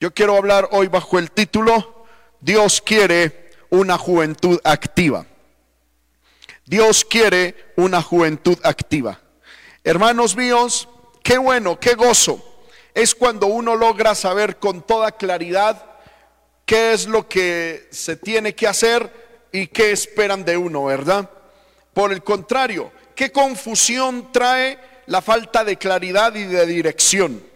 Yo quiero hablar hoy bajo el título Dios quiere una juventud activa. Dios quiere una juventud activa. Hermanos míos, qué bueno, qué gozo es cuando uno logra saber con toda claridad qué es lo que se tiene que hacer y qué esperan de uno, ¿verdad? Por el contrario, qué confusión trae la falta de claridad y de dirección.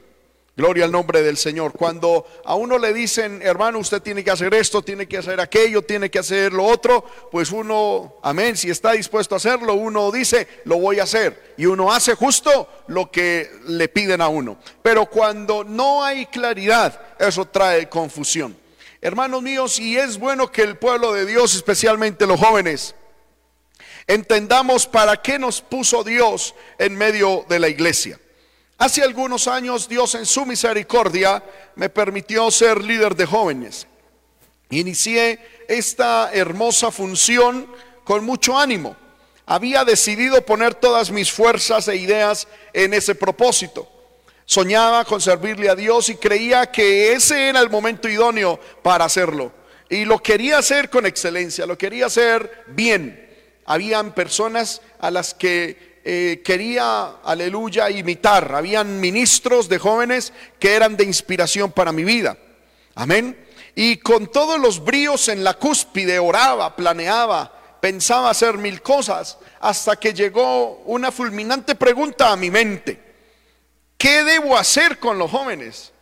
Gloria al nombre del Señor. Cuando a uno le dicen, hermano, usted tiene que hacer esto, tiene que hacer aquello, tiene que hacer lo otro, pues uno, amén, si está dispuesto a hacerlo, uno dice, lo voy a hacer. Y uno hace justo lo que le piden a uno. Pero cuando no hay claridad, eso trae confusión. Hermanos míos, y es bueno que el pueblo de Dios, especialmente los jóvenes, entendamos para qué nos puso Dios en medio de la iglesia. Hace algunos años Dios en su misericordia me permitió ser líder de jóvenes. Inicié esta hermosa función con mucho ánimo. Había decidido poner todas mis fuerzas e ideas en ese propósito. Soñaba con servirle a Dios y creía que ese era el momento idóneo para hacerlo. Y lo quería hacer con excelencia, lo quería hacer bien. Habían personas a las que eh, quería, aleluya, imitar. Habían ministros de jóvenes que eran de inspiración para mi vida. Amén. Y con todos los bríos en la cúspide oraba, planeaba, pensaba hacer mil cosas, hasta que llegó una fulminante pregunta a mi mente. ¿Qué debo hacer con los jóvenes?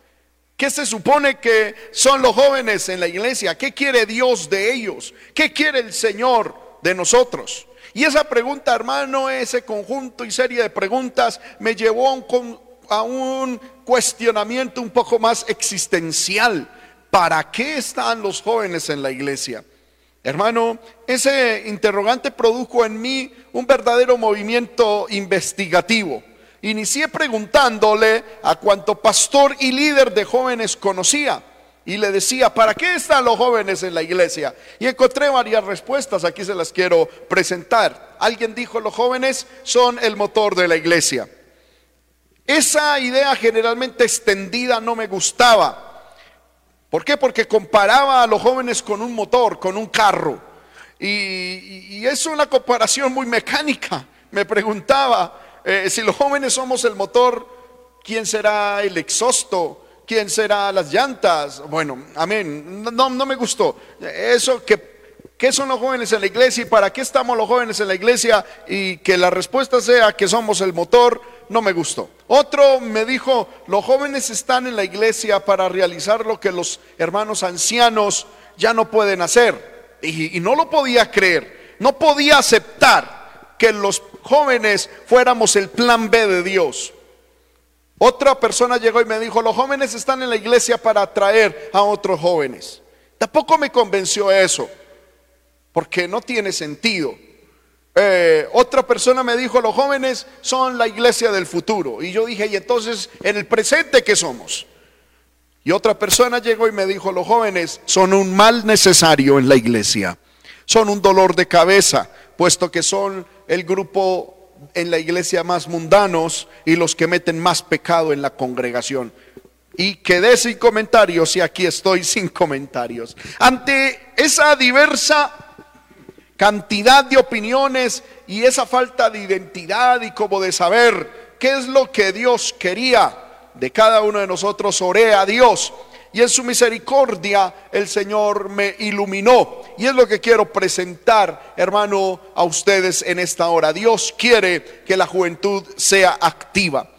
¿Qué se supone que son los jóvenes en la iglesia? ¿Qué quiere Dios de ellos? ¿Qué quiere el Señor de nosotros? Y esa pregunta, hermano, ese conjunto y serie de preguntas me llevó a un, a un cuestionamiento un poco más existencial. ¿Para qué están los jóvenes en la iglesia? Hermano, ese interrogante produjo en mí un verdadero movimiento investigativo. Inicié preguntándole a cuanto pastor y líder de jóvenes conocía y le decía, ¿para qué están los jóvenes en la iglesia? Y encontré varias respuestas, aquí se las quiero presentar. Alguien dijo, los jóvenes son el motor de la iglesia. Esa idea generalmente extendida no me gustaba. ¿Por qué? Porque comparaba a los jóvenes con un motor, con un carro. Y, es una comparación muy mecánica. Me preguntaba, eh, si los jóvenes somos el motor, ¿quién será el exhausto? ¿Quién será las llantas? Bueno, amén. No, no me gustó. Eso que ¿Qué son los jóvenes en la iglesia y para qué estamos los jóvenes en la iglesia? Y que la respuesta sea que somos el motor, no me gustó. Otro me dijo, los jóvenes están en la iglesia para realizar lo que los hermanos ancianos ya no pueden hacer. Y no lo podía creer, no podía aceptar que los jóvenes fuéramos el plan B de Dios. Otra persona llegó y me dijo, los jóvenes están en la iglesia para atraer a otros jóvenes. Tampoco me convenció eso, porque no tiene sentido. Eh, otra persona me dijo, los jóvenes son la iglesia del futuro. Y yo dije, ¿y entonces en el presente qué somos? Y otra persona llegó y me dijo, los jóvenes son un mal necesario en la iglesia. Son un dolor de cabeza, puesto que son el grupo en la iglesia más mundanos y los que meten más pecado en la congregación. Y quedé sin comentarios y aquí estoy sin comentarios. Ante esa diversa cantidad de opiniones y esa falta de identidad y como de saber qué es lo que Dios quería de cada uno de nosotros, oré a Dios y en su misericordia el Señor me iluminó. Y es lo que quiero presentar, hermano, a ustedes en esta hora. Dios quiere que la juventud sea activa.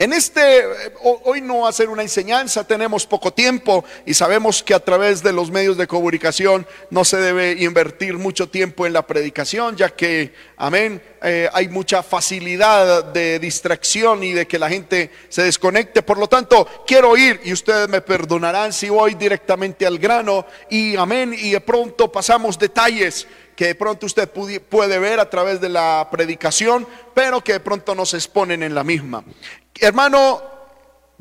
En este, hoy no va a ser una enseñanza, tenemos poco tiempo y sabemos que a través de los medios de comunicación no se debe invertir mucho tiempo en la predicación, ya que, amén, eh, hay mucha facilidad de distracción y de que la gente se desconecte. Por lo tanto, quiero ir y ustedes me perdonarán si voy directamente al grano y, amén, y de pronto pasamos detalles que de pronto usted puede ver a través de la predicación, pero que de pronto no se exponen en la misma. Hermano,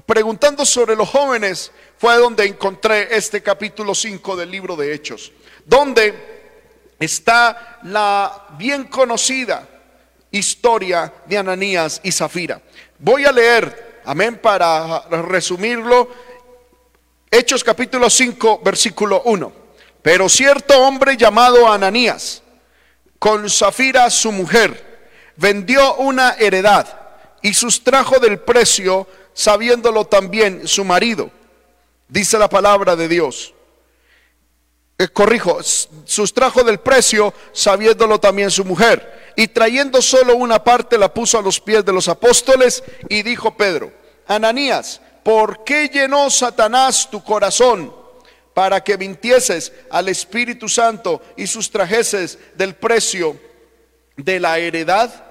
preguntando sobre los jóvenes, fue donde encontré este capítulo 5 del libro de Hechos, donde está la bien conocida historia de Ananías y Zafira. Voy a leer, amén, para resumirlo Hechos capítulo 5, versículo 1. Pero cierto hombre llamado Ananías, con Zafira su mujer, vendió una heredad y sustrajo del precio, sabiéndolo también su marido. Dice la palabra de Dios. Eh, corrijo, sustrajo del precio, sabiéndolo también su mujer. Y trayendo solo una parte, la puso a los pies de los apóstoles y dijo Pedro, Ananías, ¿por qué llenó Satanás tu corazón para que mintieses al Espíritu Santo y sustrajeses del precio de la heredad?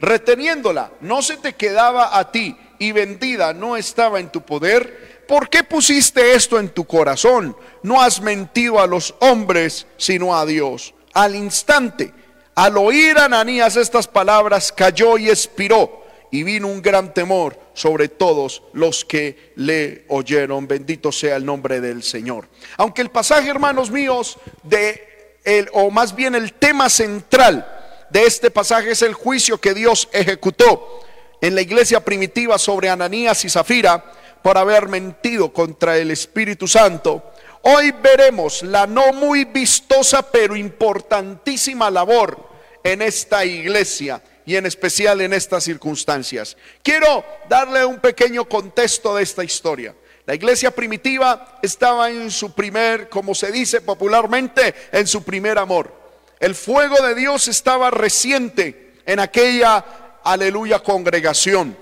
Reteniéndola, no se te quedaba a ti y vendida no estaba en tu poder. ¿Por qué pusiste esto en tu corazón? No has mentido a los hombres, sino a Dios. Al instante, al oír Ananías estas palabras, cayó y expiró y vino un gran temor sobre todos los que le oyeron. Bendito sea el nombre del Señor. Aunque el pasaje, hermanos míos, de el, o más bien el tema central de este pasaje es el juicio que Dios ejecutó en la iglesia primitiva sobre Ananías y Zafira por haber mentido contra el Espíritu Santo. Hoy veremos la no muy vistosa pero importantísima labor en esta iglesia y en especial en estas circunstancias. Quiero darle un pequeño contexto de esta historia. La iglesia primitiva estaba en su primer, como se dice popularmente, en su primer amor. El fuego de Dios estaba reciente en aquella, aleluya, congregación.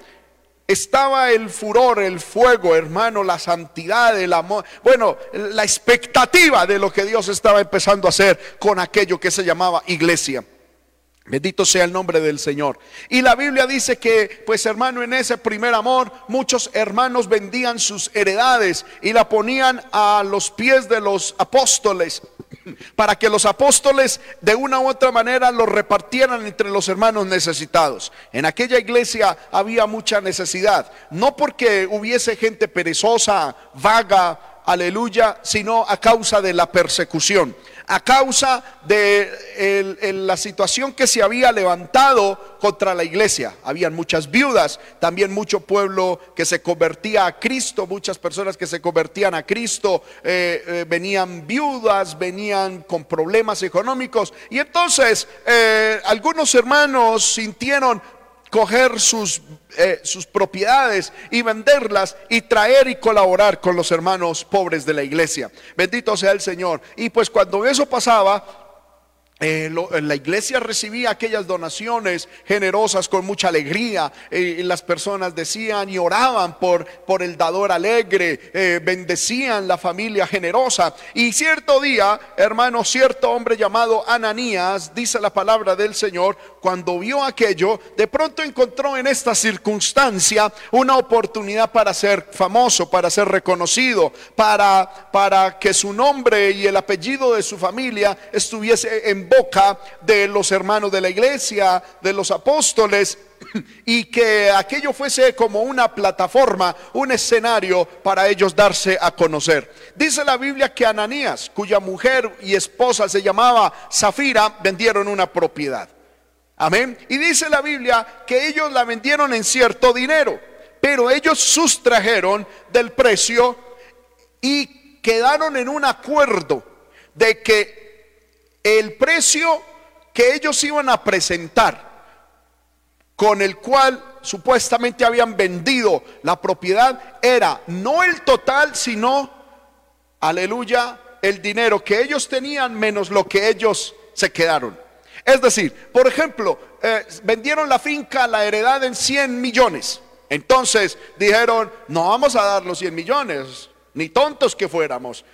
Estaba el furor, el fuego, hermano, la santidad, el amor, bueno, la expectativa de lo que Dios estaba empezando a hacer con aquello que se llamaba iglesia. Bendito sea el nombre del Señor. Y la Biblia dice que, pues hermano, en ese primer amor, muchos hermanos vendían sus heredades y la ponían a los pies de los apóstoles para que los apóstoles de una u otra manera lo repartieran entre los hermanos necesitados. En aquella iglesia había mucha necesidad, no porque hubiese gente perezosa, vaga, aleluya, sino a causa de la persecución a causa de la situación que se había levantado contra la iglesia. Habían muchas viudas, también mucho pueblo que se convertía a Cristo, muchas personas que se convertían a Cristo, eh, eh, venían viudas, venían con problemas económicos. Y entonces eh, algunos hermanos sintieron coger sus, eh, sus propiedades y venderlas y traer y colaborar con los hermanos pobres de la iglesia. Bendito sea el Señor. Y pues cuando eso pasaba, eh, la iglesia recibía aquellas donaciones generosas con mucha alegría. y las personas decían y oraban por, por el dador alegre, eh, bendecían la familia generosa. Y cierto día, hermano, cierto hombre llamado Ananías, dice la palabra del Señor, cuando vio aquello, de pronto encontró en esta circunstancia una oportunidad para ser famoso, para ser reconocido, para, para que su nombre y el apellido de su familia estuviese en boca de los hermanos de la iglesia, de los apóstoles, y que aquello fuese como una plataforma, un escenario para ellos darse a conocer. Dice la Biblia que Ananías, cuya mujer y esposa se llamaba Zafira, vendieron una propiedad. Amén. Y dice la Biblia que ellos la vendieron en cierto dinero, pero ellos sustrajeron del precio y quedaron en un acuerdo de que el precio que ellos iban a presentar, con el cual supuestamente habían vendido la propiedad, era no el total, sino, aleluya, el dinero que ellos tenían menos lo que ellos se quedaron. Es decir, por ejemplo, eh, vendieron la finca, la heredad en 100 millones. Entonces dijeron, no vamos a dar los 100 millones, ni tontos que fuéramos.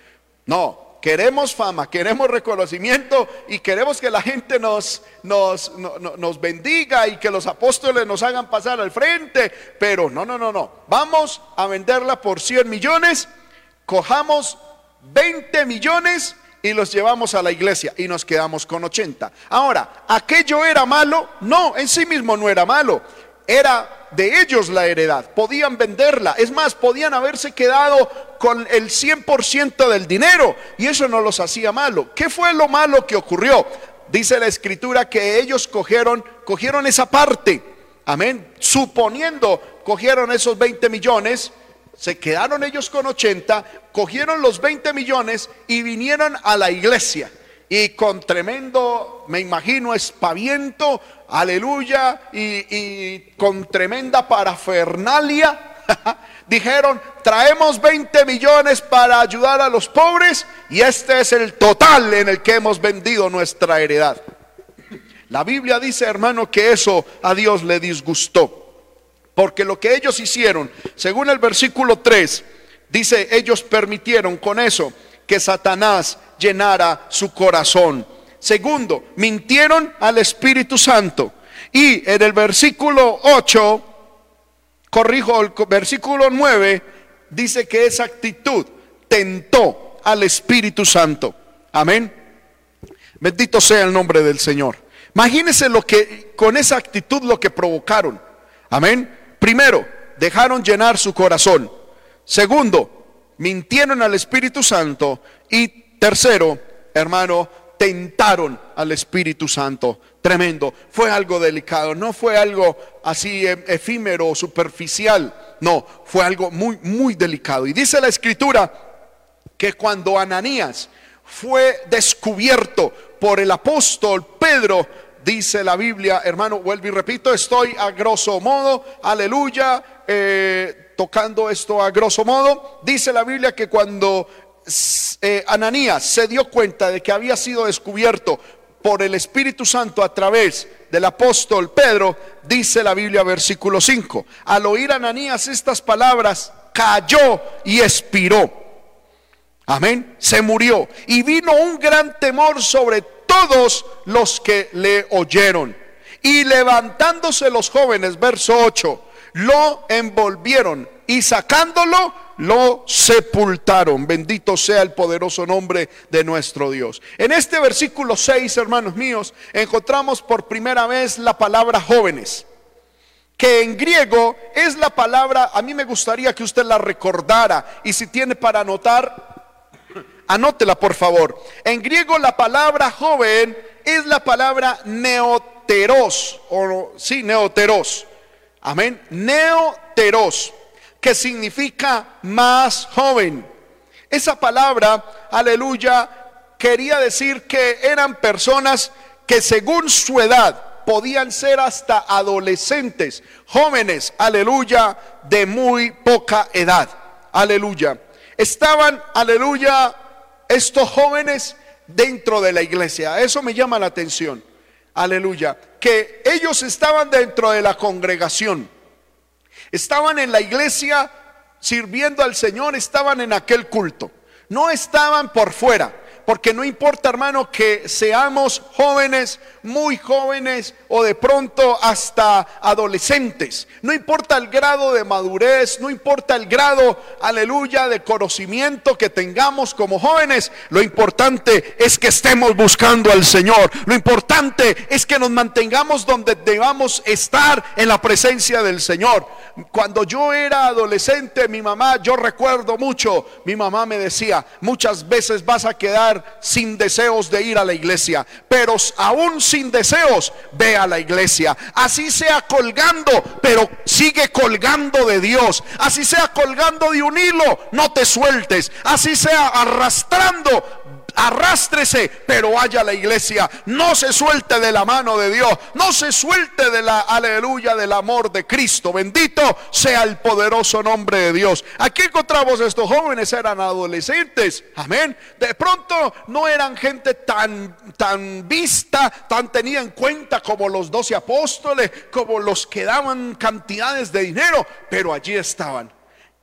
No, queremos fama, queremos reconocimiento y queremos que la gente nos, nos, nos bendiga y que los apóstoles nos hagan pasar al frente. Pero no, no, no, no. Vamos a venderla por 100 millones, cojamos 20 millones y los llevamos a la iglesia y nos quedamos con 80. Ahora, ¿aquello era malo? No, en sí mismo no era malo era de ellos la heredad, podían venderla, es más, podían haberse quedado con el 100% del dinero y eso no los hacía malo. ¿Qué fue lo malo que ocurrió? Dice la escritura que ellos cogieron, cogieron esa parte, amén, suponiendo, cogieron esos 20 millones se quedaron ellos con 80, cogieron los 20 millones y vinieron a la iglesia. Y con tremendo, me imagino, espaviento, aleluya, y, con tremenda parafernalia, dijeron, traemos 20 millones para ayudar a los pobres y este es el total en el que hemos vendido nuestra heredad. La Biblia dice, hermano, que eso a Dios le disgustó. Porque lo que ellos hicieron, según el versículo 3, dice, ellos permitieron con eso que Satanás llenara su corazón. Segundo, mintieron al Espíritu Santo. Y en el versículo 8, corrijo, el versículo 9, dice que esa actitud tentó al Espíritu Santo. Amén. Bendito sea el nombre del Señor. Imagínense lo que con esa actitud lo que provocaron. Amén. Primero, dejaron llenar su corazón. Segundo, mintieron al Espíritu Santo. Y tercero, hermano, tentaron al Espíritu Santo. Tremendo. Fue algo delicado. No fue algo así e-, efímero o superficial. No, fue algo muy, muy delicado. Y dice la escritura que cuando Ananías fue descubierto por el apóstol Pedro, dice la Biblia, hermano, vuelvo y repito, estoy a grosso modo, aleluya, eh, tocando esto a grosso modo, dice la Biblia que cuando eh, Ananías se dio cuenta de que había sido descubierto por el Espíritu Santo a través del apóstol Pedro, dice la Biblia versículo 5, al oír Ananías estas palabras, cayó y expiró. Amén. Se murió. Y vino un gran temor sobre todos los que le oyeron. Y levantándose los jóvenes, verso 8, lo envolvieron y sacándolo, lo sepultaron. Bendito sea el poderoso nombre de nuestro Dios. En este versículo 6, hermanos míos, encontramos por primera vez la palabra jóvenes que en griego es la palabra, a mí me gustaría que usted la recordara y si tiene para anotar, Anótela, por favor. En griego la palabra joven es la palabra neoteros, o sí, neoteros. Amén. Neoteros, que significa más joven. Esa palabra, aleluya, quería decir que eran personas que según su edad podían ser hasta adolescentes, jóvenes, aleluya, de muy poca edad. Aleluya. Estaban, aleluya, estos jóvenes dentro de la iglesia. Eso me llama la atención. Aleluya. Que ellos estaban dentro de la congregación. Estaban en la iglesia sirviendo al Señor, estaban en aquel culto. No estaban por fuera. Porque no importa, hermano, que seamos jóvenes, muy jóvenes o de pronto hasta adolescentes. No importa el grado de madurez, no importa el grado, aleluya, de conocimiento que tengamos como jóvenes. Lo importante es que estemos buscando al Señor. Lo importante es que nos mantengamos donde debamos estar en la presencia del Señor. Cuando yo era adolescente, mi mamá, yo recuerdo mucho, mi mamá me decía, muchas veces vas a quedar sin deseos de ir a la iglesia, pero aún sin deseos, ve a la iglesia. Así sea colgando, pero sigue colgando de Dios. Así sea colgando de un hilo, no te sueltes. Así sea arrastrando, arrástrese, pero vaya a la iglesia. No se suelte de la mano de Dios. No se suelte de la aleluya del amor de Cristo. Bendito sea el poderoso nombre de Dios. Aquí encontramos estos jóvenes, eran adolescentes. Amén. De pronto no eran gente tan, tan vista, tan tenida en cuenta como los doce apóstoles, como los que daban cantidades de dinero, pero allí estaban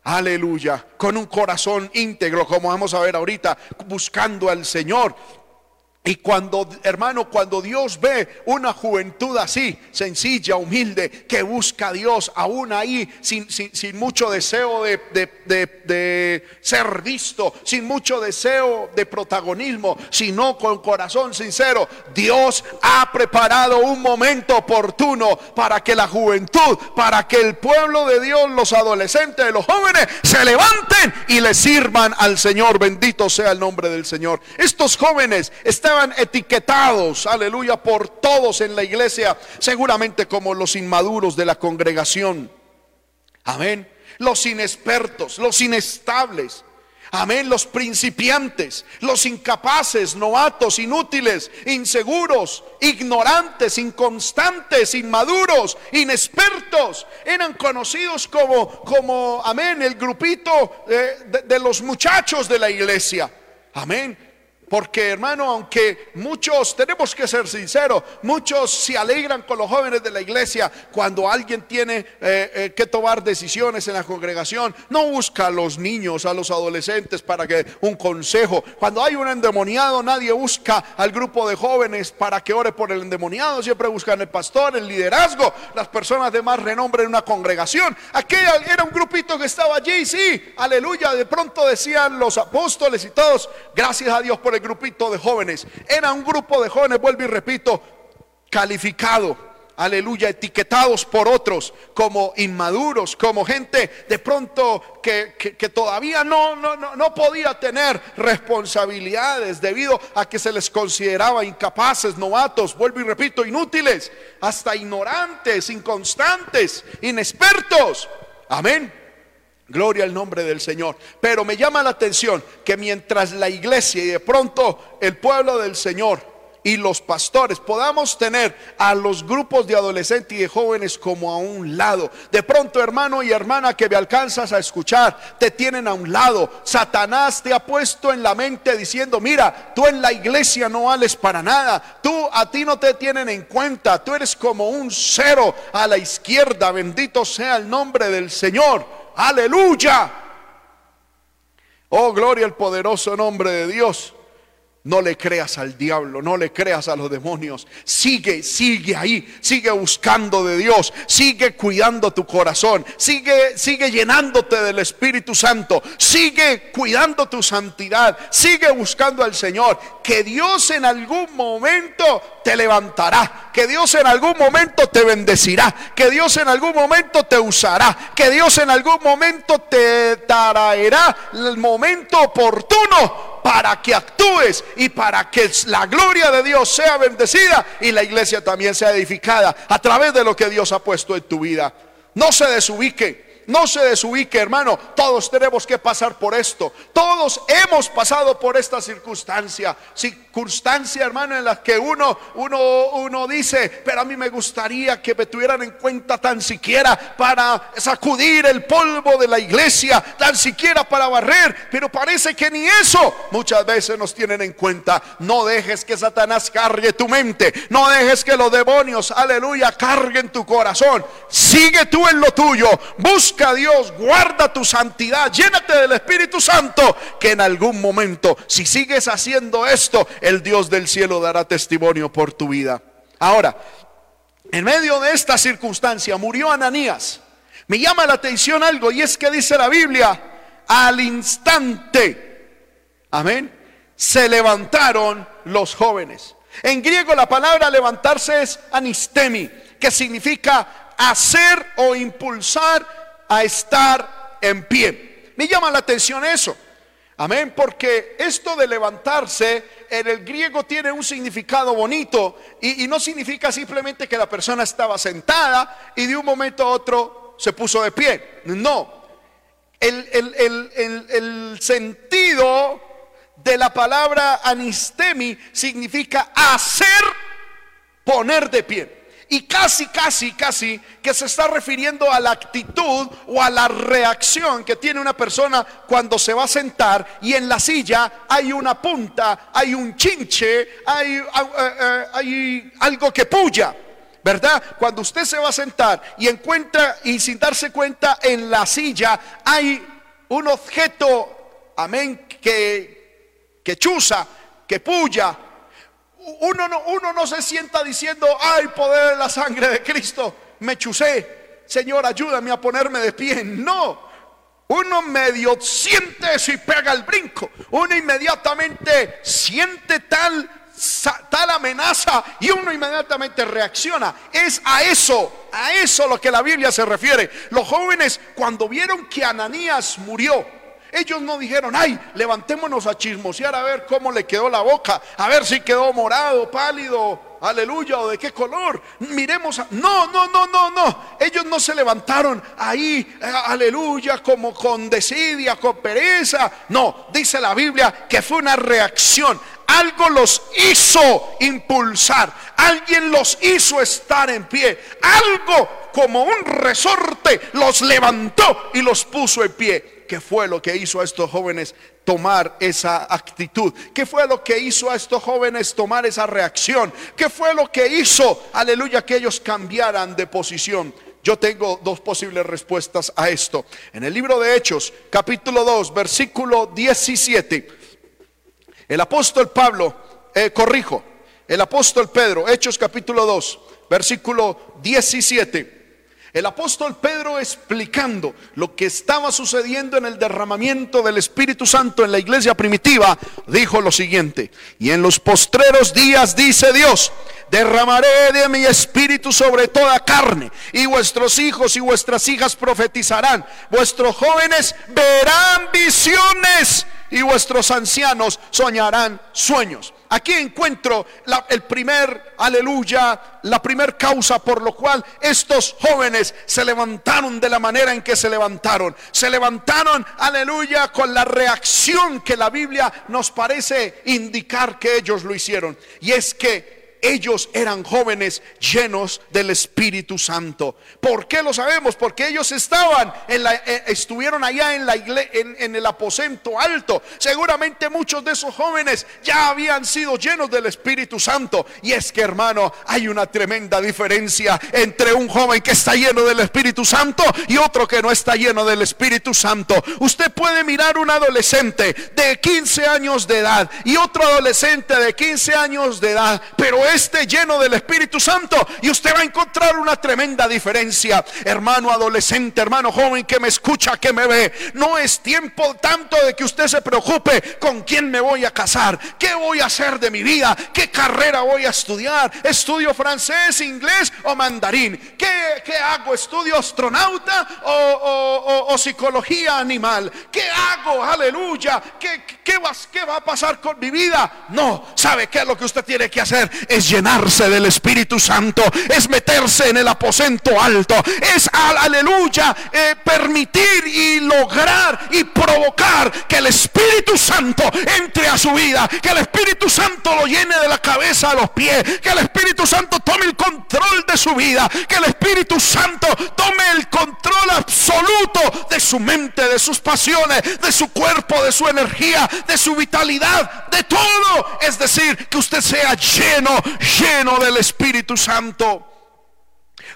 Aleluya, con un corazón íntegro, como vamos a ver ahorita, buscando al Señor, y cuando, hermano, cuando Dios ve una juventud así, sencilla, humilde, que busca a Dios, aún ahí, sin, sin, mucho deseo de, de, ser visto, sin mucho deseo de protagonismo, sino con corazón sincero, Dios ha preparado un momento oportuno para que la juventud, para que el pueblo de Dios, los adolescentes, los jóvenes, se levanten y le sirvan al Señor. Bendito sea el nombre del Señor. Estos jóvenes están estaban etiquetados, aleluya, por todos en la iglesia, seguramente como los inmaduros de la congregación. Amén. los inexpertos, los inestables. Amén, los principiantes, los incapaces, novatos, inútiles, inseguros, ignorantes, inconstantes, inmaduros, inexpertos, eran conocidos como, como, amén, el grupito eh, de, de los muchachos de la iglesia. Amén. Porque hermano, aunque muchos, tenemos que ser sinceros, muchos se alegran con los jóvenes de la iglesia cuando alguien tiene eh, eh, que tomar decisiones en la congregación, no busca a los niños, a los adolescentes para que un consejo. Cuando hay un endemoniado, nadie busca al grupo de jóvenes para que ore por el endemoniado, siempre buscan el pastor, el liderazgo, las personas de más renombre en una congregación. Aquella era un grupito que estaba allí, sí, aleluya, de pronto decían los apóstoles y todos, gracias a Dios por el grupito de jóvenes. Era un grupo de jóvenes, vuelvo y repito, calificado aleluya, etiquetados por otros como inmaduros, como gente de pronto que, todavía no, no, no, no, podía tener responsabilidades debido a que se les consideraba incapaces, novatos, vuelvo y repito, inútiles, hasta ignorantes, inconstantes, inexpertos. Amén. Gloria al nombre del Señor. Pero me llama la atención que mientras la iglesia y de pronto el pueblo del Señor y los pastores podamos tener a los grupos de adolescentes y de jóvenes como a un lado. De pronto, hermano y hermana que me alcanzas a escuchar, te tienen a un lado. Satanás te ha puesto en la mente diciendo, mira, tú en la iglesia no vales para nada. Tú a ti no te tienen en cuenta. Tú eres como un cero a la izquierda. Bendito sea el nombre del Señor. Aleluya. Oh, gloria al poderoso nombre de Dios. No le creas al diablo, no le creas a los demonios. Sigue, sigue ahí, sigue buscando de Dios, sigue cuidando tu corazón, sigue, sigue llenándote del Espíritu Santo, sigue cuidando tu santidad, sigue buscando al Señor. Que Dios en algún momento te levantará, que Dios en algún momento te bendecirá, que Dios en algún momento te usará, que Dios en algún momento te traerá el momento oportuno para que actúes y para que la gloria de Dios sea bendecida y la iglesia también sea edificada a través de lo que Dios ha puesto en tu vida. No se desubique. No se desubique, hermano. Todos tenemos que pasar por esto. Todos hemos pasado por esta circunstancia. Circunstancia, hermano, en la que uno, uno, uno dice, pero a mí me gustaría que me tuvieran en cuenta tan siquiera para sacudir el polvo de la iglesia, tan siquiera para barrer. Pero parece que ni eso muchas veces nos tienen en cuenta. No dejes que Satanás cargue tu mente. No dejes que los demonios, aleluya, carguen tu corazón. Sigue tú en lo tuyo. Busca a Dios, guarda tu santidad, llénate del Espíritu Santo, que en algún momento, si sigues haciendo esto, el Dios del cielo dará testimonio por tu vida. Ahora, en medio de esta circunstancia murió Ananías. Me llama la atención algo y es que dice la Biblia, al instante, amén, se levantaron los jóvenes. En griego la palabra levantarse es anistemi, que significa hacer o impulsar a estar en pie. Me llama la atención eso. Amén, porque esto de levantarse en el griego tiene un significado bonito y, no significa simplemente que la persona estaba sentada y de un momento a otro se puso de pie. No, el, el sentido de la palabra anistemi significa hacer poner de pie. Y casi, casi, casi que se está refiriendo a la actitud o a la reacción que tiene una persona cuando se va a sentar y en la silla hay una punta, hay un chinche, hay, eh, eh, algo que puya. ¿verdad? Cuando usted se va a sentar y encuentra y sin darse cuenta en la silla hay un objeto, amén, que, que chuza, que puya, uno no, uno no se sienta diciendo, ay, poder de la sangre de Cristo, me chusé, Señor, ayúdame a ponerme de pie. No, uno medio siente eso y pega el brinco. Uno inmediatamente siente tal, tal amenaza y uno inmediatamente reacciona. Es a eso, a eso lo que la Biblia se refiere. Los jóvenes cuando vieron que Ananías murió, ellos no dijeron, ay, levantémonos a chismosear a ver cómo le quedó la boca, a ver si quedó morado, pálido, aleluya, o de qué color. Miremos, a... no, no, no, no, no. Ellos no se levantaron ahí, eh, aleluya, como con desidia, con pereza. No, dice la Biblia que fue una reacción. Algo los hizo impulsar. Alguien los hizo estar en pie. Algo como un resorte los levantó y los puso en pie. ¿Qué fue lo que hizo a estos jóvenes tomar esa actitud? ¿Qué fue lo que hizo a estos jóvenes tomar esa reacción? ¿Qué fue lo que hizo, aleluya, que ellos cambiaran de posición? Yo tengo dos posibles respuestas a esto. En el libro de Hechos, capítulo 2, versículo 17, el apóstol Pablo, eh, corrijo, el apóstol Pedro, Hechos capítulo 2, versículo 17 el apóstol Pedro explicando lo que estaba sucediendo en el derramamiento del Espíritu Santo en la iglesia primitiva, dijo lo siguiente, y en los postreros días dice Dios, derramaré de mi espíritu sobre toda carne, y vuestros hijos y vuestras hijas profetizarán, vuestros jóvenes verán visiones, y vuestros ancianos soñarán sueños. Aquí encuentro el primer, aleluya, la primer causa por lo cual estos jóvenes se levantaron de la manera en que se levantaron. Se levantaron, aleluya, con la reacción que la Biblia nos parece indicar que ellos lo hicieron. Y es que ellos eran jóvenes llenos del Espíritu Santo. ¿Por qué lo sabemos? Porque ellos estaban en la, eh, estuvieron allá en, la en, el aposento alto. Seguramente muchos de esos jóvenes ya habían sido llenos del Espíritu Santo. Y es que hermano, hay una tremenda diferencia entre un joven que está lleno del Espíritu Santo y otro que no está lleno del Espíritu Santo. Usted puede mirar un adolescente de 15 años de edad y otro adolescente de 15 años de edad, pero esté lleno del Espíritu Santo y usted va a encontrar una tremenda diferencia. Hermano adolescente, hermano joven que me escucha, que me ve, no es tiempo tanto de que usted se preocupe con quién me voy a casar, qué voy a hacer de mi vida, qué carrera voy a estudiar, estudio francés, inglés o mandarín, qué, qué hago, estudio astronauta o, o, psicología animal, qué hago, aleluya, ¿Qué, qué, va, qué va a pasar con mi vida. No, ¿sabe qué es lo que usted tiene que hacer? Llenarse del Espíritu Santo, es meterse en el aposento alto, es, aleluya, eh, permitir y lograr y provocar que el Espíritu Santo entre a su vida, que el Espíritu Santo lo llene de la cabeza a los pies, que el Espíritu Santo tome el control de su vida, que el Espíritu Santo tome el control absoluto de su mente, de sus pasiones, de su cuerpo, de su energía, de su vitalidad, de todo. Es decir, que usted sea lleno, lleno del Espíritu Santo.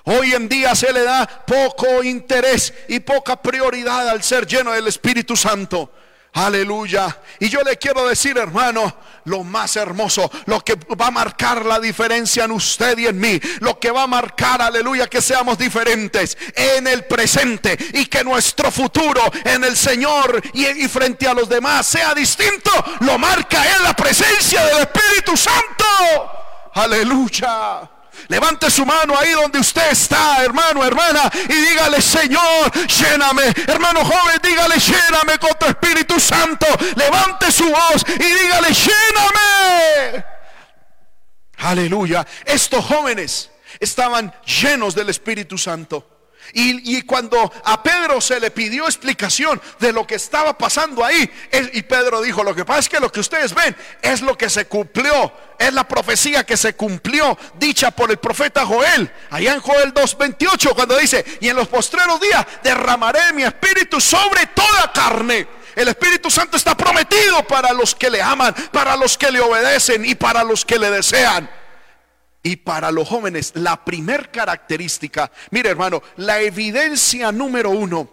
Hoy en día se le da poco interés y poca prioridad al ser lleno del Espíritu Santo. Aleluya. Y yo le quiero decir, hermano, lo más hermoso, lo que va a marcar la diferencia en usted y en mí, lo que va a marcar, aleluya, que seamos diferentes en el presente y que nuestro futuro en el Señor y, frente a los demás sea distinto, lo marca en la presencia del Espíritu Santo. Aleluya. Levante su mano ahí donde usted está, hermano, hermana, y dígale, Señor, lléname. Hermano joven, dígale, lléname con tu Espíritu Santo. Levante su voz y dígale, lléname. Aleluya. Estos jóvenes estaban llenos del Espíritu Santo. Y, cuando a Pedro se le pidió explicación de lo que estaba pasando ahí, y Pedro dijo, lo que pasa es que lo que ustedes ven es lo que se cumplió, es la profecía que se cumplió, dicha por el profeta Joel, allá en Joel 2.28, cuando dice, y en los postreros días derramaré mi espíritu sobre toda carne. El Espíritu Santo está prometido para los que le aman, para los que le obedecen y para los que le desean. Y para los jóvenes, la primer característica, mire hermano, la evidencia número uno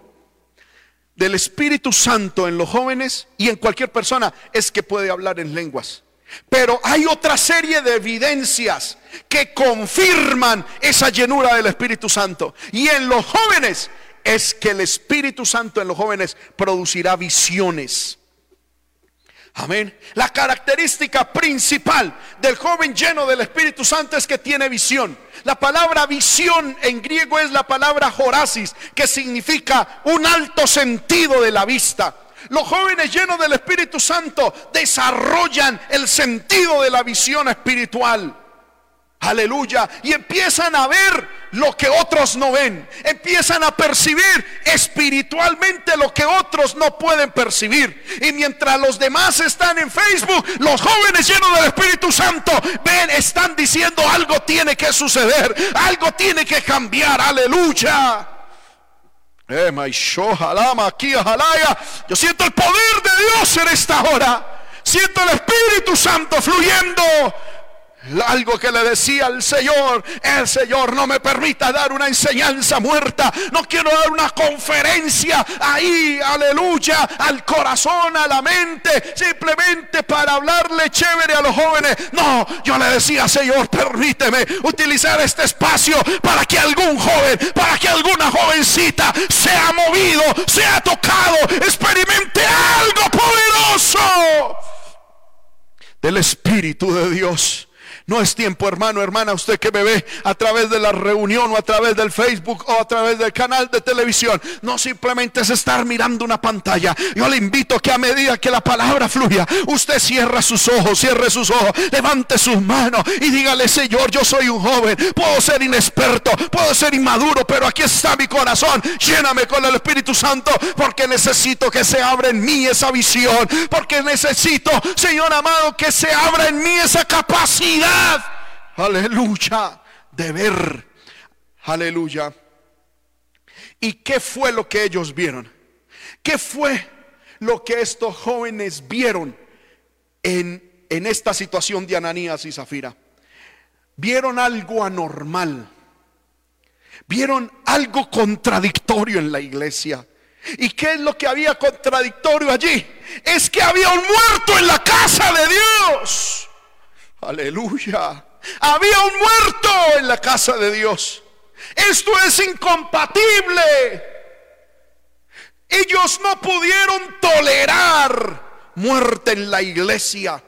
del Espíritu Santo en los jóvenes y en cualquier persona es que puede hablar en lenguas. Pero hay otra serie de evidencias que confirman esa llenura del Espíritu Santo. Y en los jóvenes es que el Espíritu Santo en los jóvenes producirá visiones. Amén. La característica principal del joven lleno del Espíritu Santo es que tiene visión. La palabra visión en griego es la palabra horasis, que significa un alto sentido de la vista. Los jóvenes llenos del Espíritu Santo desarrollan el sentido de la visión espiritual. Aleluya. Y empiezan a ver lo que otros no ven. Empiezan a percibir espiritualmente lo que otros no pueden percibir. Y mientras los demás están en Facebook, los jóvenes llenos del Espíritu Santo ven, están diciendo algo tiene que suceder. Algo tiene que cambiar. Aleluya. Eh, Yo siento el poder de Dios en esta hora. Siento el Espíritu Santo fluyendo algo que le decía al Señor, el Señor no me permita dar una enseñanza muerta, no quiero dar una conferencia ahí, aleluya, al corazón, a la mente, simplemente para hablarle chévere a los jóvenes. No, yo le decía, Señor, permíteme utilizar este espacio para que algún joven, para que alguna jovencita sea movido, sea tocado, experimente algo poderoso del Espíritu de Dios. No es tiempo, hermano, hermana, usted que me ve a través de la reunión o a través del Facebook o a través del canal de televisión. No simplemente es estar mirando una pantalla. Yo le invito que a medida que la palabra fluya, usted cierra sus ojos, cierre sus ojos, levante sus manos y dígale, Señor, yo soy un joven, puedo ser inexperto, puedo ser inmaduro, pero aquí está mi corazón. Lléname con el Espíritu Santo porque necesito que se abra en mí esa visión, porque necesito, Señor amado, que se abra en mí esa capacidad aleluya, de ver, aleluya. ¿Y qué fue lo que ellos vieron? ¿Qué fue lo que estos jóvenes vieron en, en esta situación de Ananías y Zafira? Vieron algo anormal. Vieron algo contradictorio en la iglesia. ¿Y qué es lo que había contradictorio allí? Es que había un muerto en la casa de Dios. Aleluya. Había un muerto en la casa de Dios. Esto es incompatible. Ellos no pudieron tolerar muerte en la iglesia.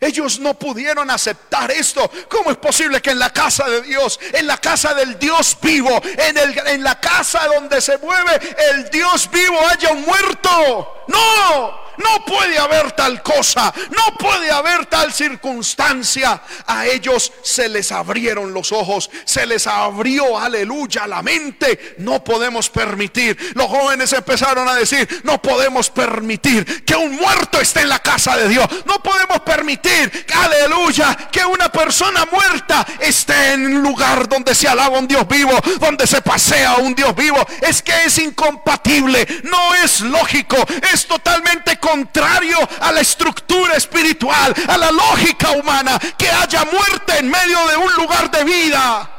Ellos no pudieron aceptar esto. ¿Cómo es posible que en la casa de Dios, en la casa del Dios vivo, en, el, en la casa donde se mueve el Dios vivo haya un muerto? No, no puede haber tal cosa, no puede haber tal circunstancia. A ellos se les abrieron los ojos, se les abrió, aleluya, la mente. No podemos permitir. Los jóvenes empezaron a decir, no podemos permitir que un muerto esté en la casa de Dios. No podemos permitir, aleluya, que una persona muerta esté en un lugar donde se alaba un Dios vivo, donde se pasea un Dios vivo. Es que es incompatible, no es lógico, es totalmente contrario a la estructura espiritual, a la lógica humana, que haya muerte en medio de un lugar de vida.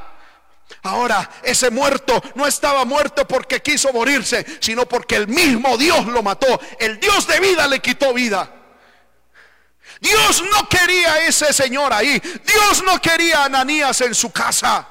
Ahora, ese muerto no estaba muerto porque quiso morirse, sino porque el mismo Dios lo mató. El Dios de vida le quitó vida. Dios no quería a ese señor ahí. Dios no quería a Ananías en su casa.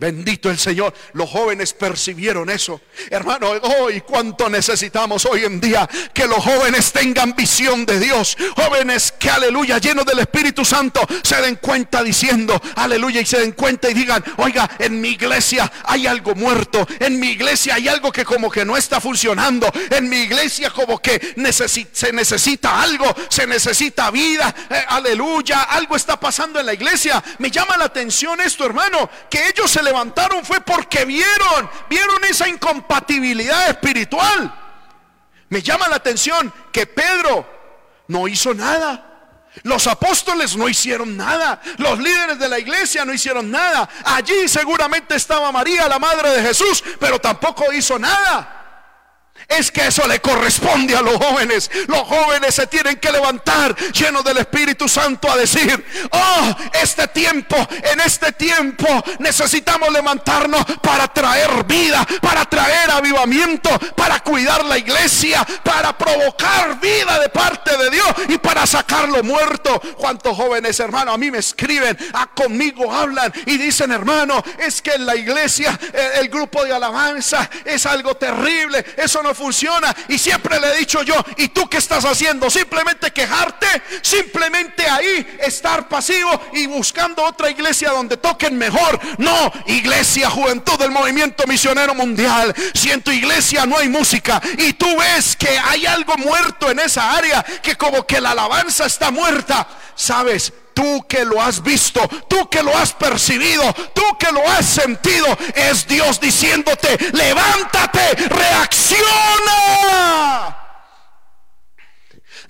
Bendito el Señor. Los jóvenes percibieron eso. Hermano, hoy cuánto necesitamos hoy en día que los jóvenes tengan visión de Dios. Jóvenes que, aleluya, llenos del Espíritu Santo, se den cuenta diciendo, aleluya, y se den cuenta y digan, oiga, en mi iglesia hay algo muerto. En mi iglesia hay algo que como que no está funcionando. En mi iglesia como que se necesita algo, se necesita vida. Eh, aleluya, algo está pasando en la iglesia. Me llama la atención esto, hermano, que ellos se le levantaron fue porque vieron, vieron esa incompatibilidad espiritual. Me llama la atención que Pedro no hizo nada. Los apóstoles no hicieron nada. Los líderes de la iglesia no hicieron nada. Allí seguramente estaba María, la madre de Jesús, pero tampoco hizo nada. Es que eso le corresponde a los jóvenes. Los jóvenes se tienen que levantar llenos del Espíritu Santo a decir, oh, este tiempo, en este tiempo necesitamos levantarnos para traer vida, para traer avivamiento, para cuidar la iglesia, para provocar vida de parte de Dios y para sacarlo muerto. ¿Cuántos jóvenes, hermano, a mí me escriben, a conmigo hablan y dicen, hermano, es que en la iglesia el, el grupo de alabanza es algo terrible, eso no funciona. Y siempre le he dicho yo, ¿y tú qué estás haciendo? Simplemente quejarte, simplemente ahí estar pasivo y buscando otra iglesia donde toquen mejor. No, iglesia, juventud del movimiento misionero mundial. Si en tu iglesia no hay música y tú ves que hay algo muerto en esa área, que como que la alabanza está muerta, sabes, tú que lo has visto, tú que lo has percibido, tú que lo has sentido, es Dios diciéndote, levántate, reacciona.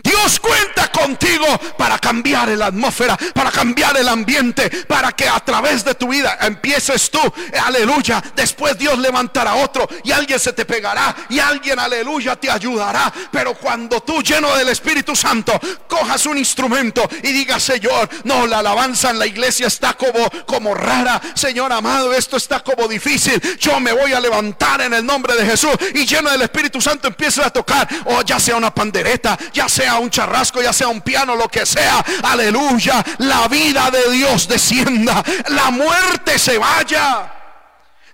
Dios cuenta contigo para cambiar la atmósfera, para cambiar el ambiente, para que a través de tu vida empieces tú, aleluya. Después Dios levantará otro y alguien se te pegará y alguien, aleluya, te ayudará. Pero cuando tú, lleno del Espíritu Santo, cojas un instrumento y digas, Señor, no, la alabanza en la iglesia está como, como rara. Señor amado, esto está como difícil. Yo me voy a levantar en el nombre de Jesús y lleno del Espíritu Santo empieces a tocar, o ya sea una pandereta, ya sea un charrasco, ya sea un piano, lo que sea. Aleluya. La vida de Dios descienda. La muerte se vaya.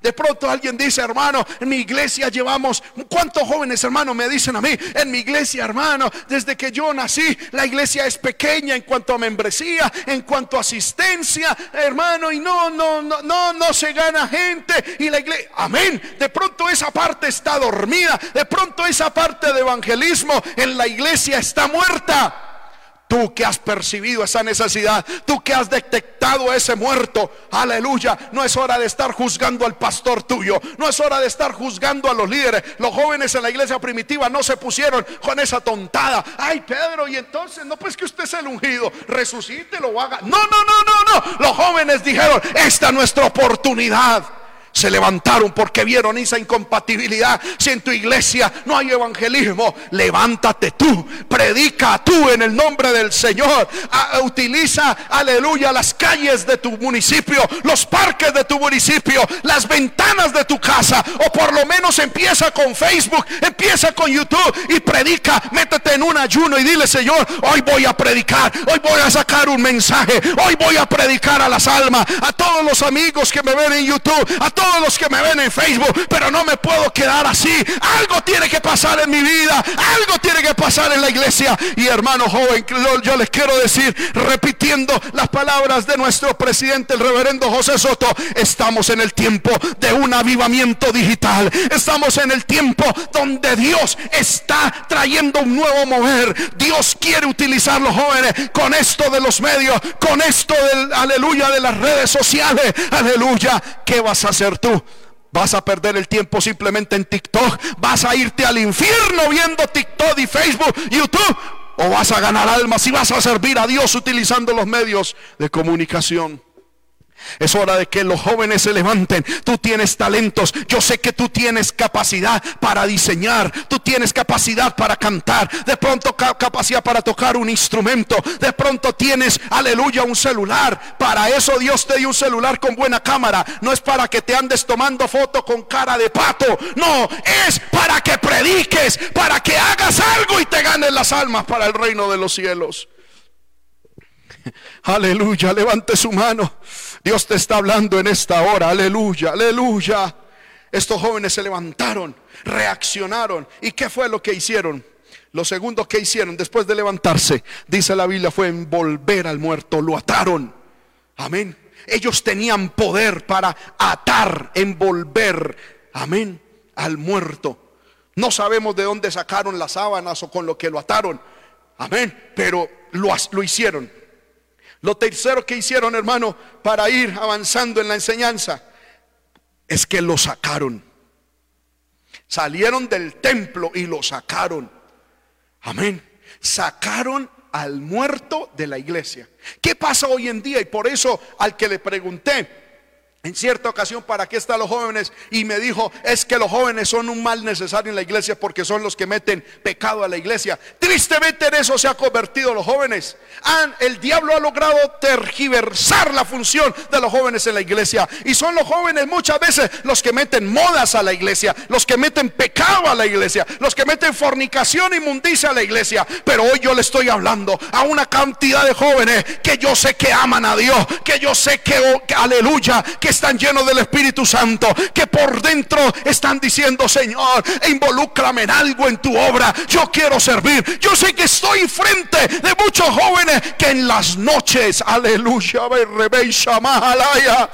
De pronto alguien dice, hermano, en mi iglesia llevamos, ¿cuántos jóvenes hermanos me dicen a mí? En mi iglesia, hermano, desde que yo nací, la iglesia es pequeña en cuanto a membresía, en cuanto a asistencia, hermano, y no, no, no, no, no se gana gente. Y la iglesia, amén. De pronto esa parte está dormida, de pronto esa parte de evangelismo en la iglesia está muerta. Tú que has percibido esa necesidad, tú que has detectado ese muerto, aleluya, no es hora de estar juzgando al pastor tuyo, no es hora de estar juzgando a los líderes. Los jóvenes en la iglesia primitiva no se pusieron con esa tontada. Ay, Pedro, y entonces, no, pues que usted es el ungido, resucite, lo haga. No, no, no, no, no. Los jóvenes dijeron, esta es nuestra oportunidad se levantaron porque vieron esa incompatibilidad. Si en tu iglesia no hay evangelismo, levántate tú, predica tú en el nombre del Señor. utiliza, aleluya, las calles de tu municipio, los parques de tu municipio, las ventanas de tu casa, o por lo menos empieza con Facebook, empieza con YouTube y predica. Métete en un ayuno y dile, Señor, hoy voy a predicar, hoy voy a sacar un mensaje, hoy voy a predicar a las almas, a todos los amigos que me ven en YouTube, a todos todos los que me ven en Facebook, pero no me puedo quedar así. Algo tiene que pasar en mi vida, algo tiene que pasar en la iglesia. Y hermano joven, yo les quiero decir, repitiendo las palabras de nuestro presidente, el reverendo José Soto, estamos en el tiempo de un avivamiento digital. Estamos en el tiempo donde Dios está trayendo un nuevo mover. Dios quiere utilizar los jóvenes con esto de los medios, con esto del aleluya de las redes sociales. Aleluya. ¿Qué vas a hacer tú? Vas a perder el tiempo simplemente en TikTok. Vas a irte al infierno viendo TikTok y Facebook, YouTube. O vas a ganar almas y vas a servir a Dios utilizando los medios de comunicación. Es hora de que los jóvenes se levanten. Tú tienes talentos. Yo sé que tú tienes capacidad para diseñar. Tú tienes capacidad para cantar. De pronto capacidad para tocar un instrumento. De pronto tienes, aleluya, un celular. Para eso Dios te dio un celular con buena cámara. No es para que te andes tomando foto con cara de pato. No, es para que prediques, para que hagas algo y te ganes las almas para el reino de los cielos. Aleluya, levante su mano. Dios te está hablando en esta hora. Aleluya, aleluya. Estos jóvenes se levantaron, reaccionaron. ¿Y qué fue lo que hicieron? Lo segundo que hicieron después de levantarse, dice la Biblia, fue envolver al muerto. Lo ataron. Amén. Ellos tenían poder para atar, envolver. Amén. Al muerto. No sabemos de dónde sacaron las sábanas o con lo que lo ataron. Amén. Pero lo, lo hicieron. Lo tercero que hicieron, hermano, para ir avanzando en la enseñanza, es que lo sacaron. Salieron del templo y lo sacaron. Amén. Sacaron al muerto de la iglesia. ¿Qué pasa hoy en día? Y por eso al que le pregunté, en cierta ocasión, ¿para qué están los jóvenes? Y me dijo, es que los jóvenes son un mal necesario en la iglesia porque son los que meten pecado a la iglesia. Tristemente en eso se ha convertido los jóvenes. Han, el diablo ha logrado tergiversar la función de los jóvenes en la iglesia. Y son los jóvenes muchas veces los que meten modas a la iglesia, los que meten pecado a la iglesia, los que meten fornicación inmundicia a la iglesia. Pero hoy yo le estoy hablando a una cantidad de jóvenes que yo sé que aman a Dios, que yo sé que, que aleluya, que están llenos del Espíritu Santo, que por dentro están diciendo, Señor, involúcrame en algo en tu obra. Yo quiero servir. Yo sé que estoy frente de muchos jóvenes que en las noches, aleluya, Oh,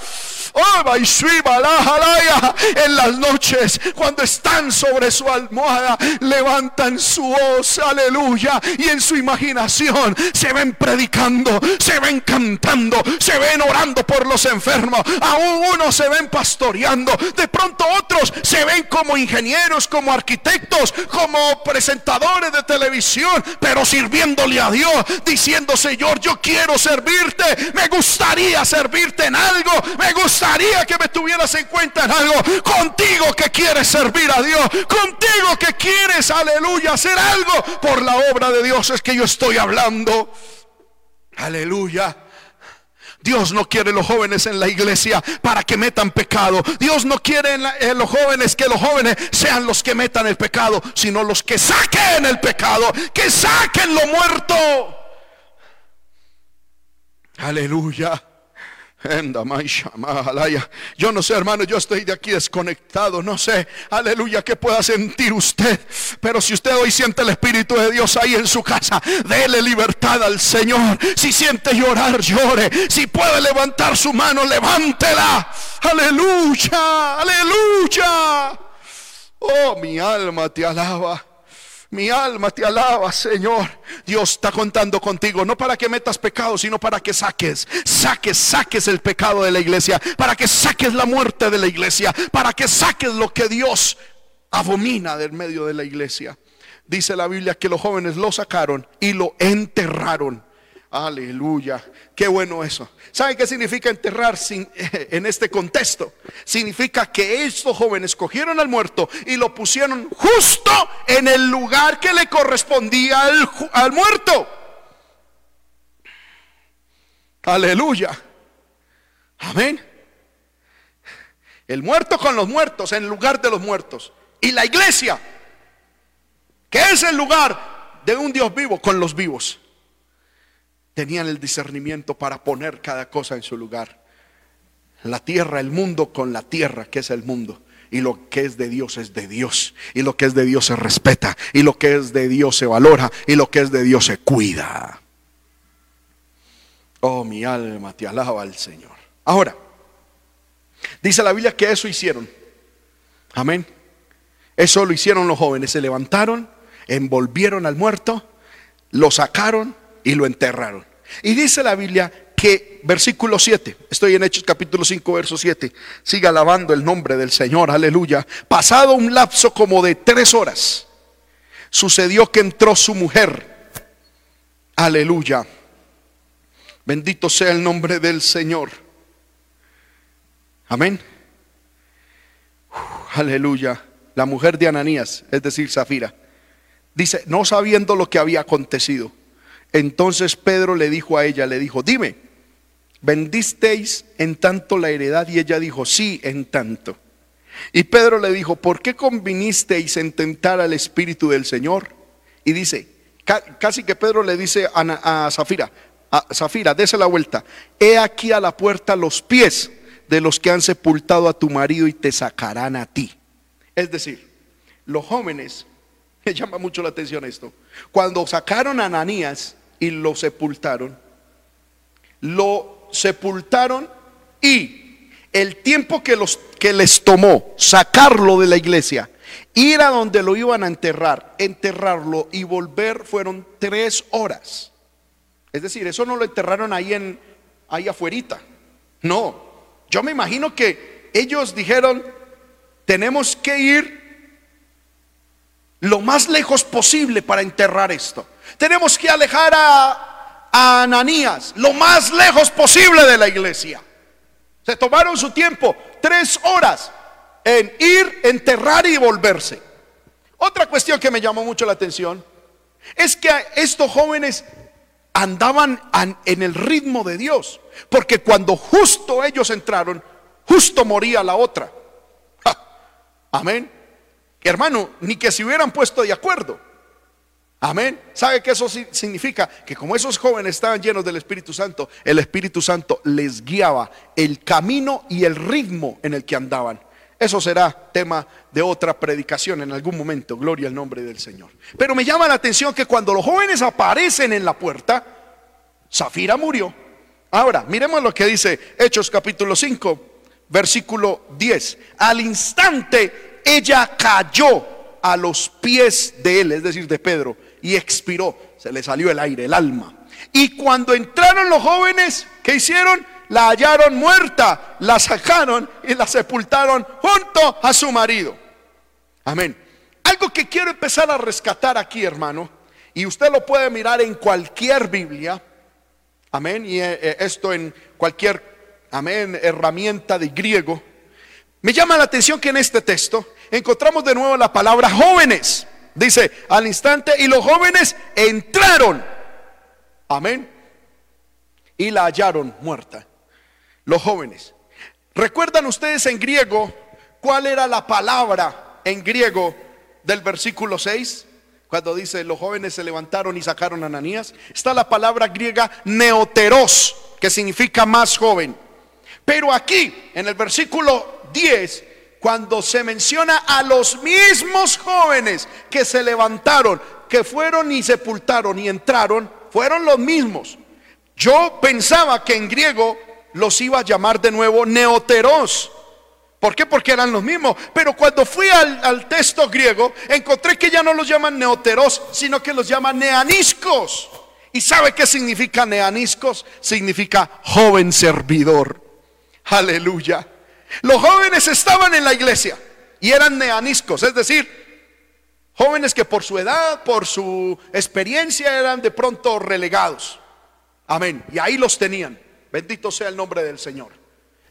en las noches, cuando están sobre su almohada, levantan su voz, aleluya, y en su imaginación se ven predicando, se ven cantando, se ven orando por los enfermos. Aún unos se ven pastoreando, de pronto otros se ven como ingenieros, como arquitectos, como presentadores de televisión, pero sirviéndole a Dios, diciendo, Señor, yo quiero servirte, me gustaría servirte en algo, me gustaría que me tuvieras en cuenta en algo, contigo que quieres servir a Dios, contigo que quieres, aleluya, hacer algo por la obra de Dios, es que yo estoy hablando, aleluya. Dios no quiere los jóvenes en la iglesia para que metan pecado. Dios no quiere en, los jóvenes que los jóvenes sean los que metan el pecado, sino los que saquen el pecado, que saquen lo muerto. Aleluya. Yo no sé, hermano, yo estoy de aquí desconectado. No sé, aleluya, que pueda sentir usted. Pero si usted hoy siente el Espíritu de Dios ahí en su casa, déle libertad al Señor. Si siente llorar, llore. Si puede levantar su mano, levántela. Aleluya, aleluya. Oh, mi alma te alaba. Mi alma te alaba, Señor. Dios está contando contigo, no para que metas pecado, sino para que saques, saques, saques el pecado de la iglesia, para que saques la muerte de la iglesia, para que saques lo que Dios abomina del medio de la iglesia. Dice la Biblia que los jóvenes lo sacaron y lo enterraron. Aleluya. Qué bueno eso. ¿Sabe qué significa enterrar sin, en este contexto? Significa que estos jóvenes cogieron al muerto y lo pusieron justo en el lugar que le correspondía al, al muerto. Aleluya. Amén. El muerto con los muertos en lugar de los muertos. Y la iglesia, que es el lugar de un Dios vivo con los vivos tenían el discernimiento para poner cada cosa en su lugar. La tierra, el mundo con la tierra, que es el mundo. Y lo que es de Dios es de Dios. Y lo que es de Dios se respeta. Y lo que es de Dios se valora. Y lo que es de Dios se cuida. Oh, mi alma te alaba al Señor. Ahora, dice la Biblia que eso hicieron. Amén. Eso lo hicieron los jóvenes. Se levantaron, envolvieron al muerto, lo sacaron y lo enterraron. Y dice la Biblia que, versículo 7, estoy en Hechos capítulo 5, verso 7, siga alabando el nombre del Señor, aleluya. Pasado un lapso como de tres horas, sucedió que entró su mujer, aleluya. Bendito sea el nombre del Señor. Amén. aleluya. La mujer de Ananías, es decir, Zafira, dice, no sabiendo lo que había acontecido entonces Pedro le dijo a ella, le dijo, dime, ¿vendisteis en tanto la heredad? Y ella dijo, sí, en tanto. Y Pedro le dijo, ¿por qué convinisteis en tentar al Espíritu del Señor? Y dice, casi que Pedro le dice a, a Zafira, Zafira, dése la vuelta, he aquí a la puerta los pies de los que han sepultado a tu marido y te sacarán a ti. Es decir, los jóvenes, me llama mucho la atención esto, cuando sacaron a Ananías, y lo sepultaron. Lo sepultaron y el tiempo que, los, que les tomó sacarlo de la iglesia, ir a donde lo iban a enterrar, enterrarlo y volver fueron tres horas. Es decir, eso no lo enterraron ahí en ahí afuerita. No, yo me imagino que ellos dijeron, tenemos que ir lo más lejos posible para enterrar esto. Tenemos que alejar a, Ananías lo más lejos posible de la iglesia. Se tomaron su tiempo, tres horas, en ir, enterrar y volverse. Otra cuestión que me llamó mucho la atención es que estos jóvenes andaban en el ritmo de Dios, porque cuando justo ellos entraron, justo moría la otra. Amén. Hermano, ni que se hubieran puesto de acuerdo. Amén. ¿Sabe qué eso significa? Que como esos jóvenes estaban llenos del Espíritu Santo, el Espíritu Santo les guiaba el camino y el ritmo en el que andaban. Eso será tema de otra predicación en algún momento. Gloria al nombre del Señor. Pero me llama la atención que cuando los jóvenes aparecen en la puerta, Zafira murió. Ahora, miremos lo que dice Hechos capítulo 5, versículo 10. Al instante ella cayó a los pies de él, es decir, de Pedro, y expiró. Se le salió el aire, el alma. Y cuando entraron los jóvenes, ¿qué hicieron? La hallaron muerta, la sacaron y la sepultaron junto a su marido. Amén. Algo que quiero empezar a rescatar aquí, hermano, y usted lo puede mirar en cualquier Biblia, amén, y eh, eh, esto en cualquier, amén, herramienta de griego. Me llama la atención que en este texto encontramos de nuevo la palabra jóvenes. Dice, al instante, y los jóvenes entraron, amén, y la hallaron muerta. Los jóvenes. ¿Recuerdan ustedes en griego cuál era la palabra en griego del versículo 6? Cuando dice los jóvenes se levantaron y sacaron a Ananías, está la palabra griega neoteros, que significa más joven. Pero aquí, en el versículo 10, cuando se menciona a los mismos jóvenes que se levantaron, que fueron y sepultaron y entraron, fueron los mismos. Yo pensaba que en griego los iba a llamar de nuevo neoteros ¿Por qué? Porque eran los mismos. Pero cuando fui al, texto griego, encontré que ya no los llaman neoteros, sino que los llaman neaniscos. ¿Y sabe qué significa neaniscos? Significa joven servidor. Aleluya. Los jóvenes estaban en la iglesia y eran neaniscos, es decir, jóvenes que por su edad, por su experiencia eran de pronto relegados. Amén. Y ahí los tenían. Bendito sea el nombre del Señor.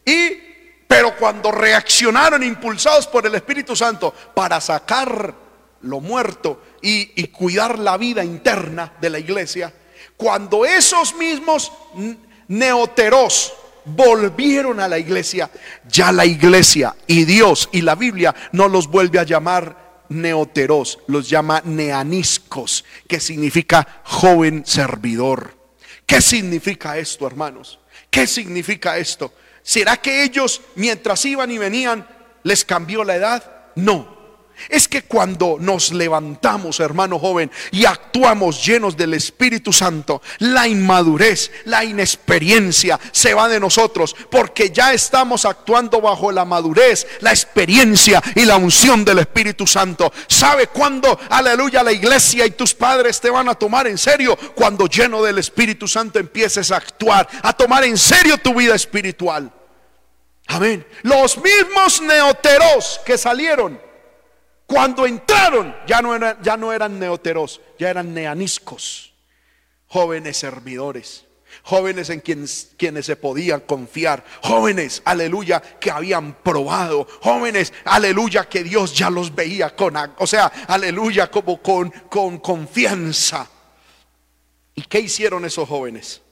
Y pero cuando reaccionaron impulsados por el Espíritu Santo para sacar lo muerto y, cuidar la vida interna de la iglesia, cuando esos mismos neoteros volvieron a la iglesia, ya la iglesia y Dios y la Biblia no los vuelve a llamar neoteros, los llama neaniscos, que significa joven servidor. ¿Qué significa esto, hermanos? ¿Qué significa esto? ¿Será que ellos mientras iban y venían les cambió la edad? No. Es que cuando nos levantamos, hermano joven, y actuamos llenos del Espíritu Santo, la inmadurez, la inexperiencia se va de nosotros, porque ya estamos actuando bajo la madurez, la experiencia y la unción del Espíritu Santo. ¿Sabe cuándo, aleluya, la iglesia y tus padres te van a tomar en serio? Cuando lleno del Espíritu Santo empieces a actuar, a tomar en serio tu vida espiritual. Amén. Los mismos neoteros que salieron cuando entraron, ya no, eran, ya no eran neoteros, ya eran neaniscos, jóvenes servidores, jóvenes en quienes, quienes se podían confiar, jóvenes, aleluya, que habían probado, jóvenes, aleluya, que Dios ya los veía con, o sea, aleluya, como con, con confianza. ¿Y qué hicieron esos jóvenes?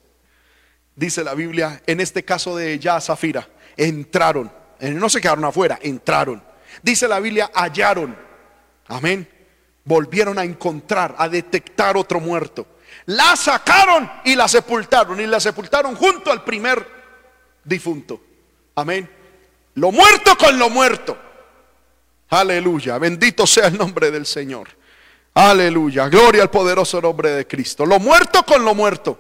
Dice la Biblia, en este caso de ya Zafira, entraron, no se quedaron afuera, entraron. Dice la Biblia, hallaron Amén. Volvieron a encontrar, a detectar otro muerto. La sacaron y la sepultaron. Y la sepultaron junto al primer difunto. Amén. Lo muerto con lo muerto. Aleluya. Bendito sea el nombre del Señor. Aleluya. Gloria al poderoso nombre de Cristo. Lo muerto con lo muerto.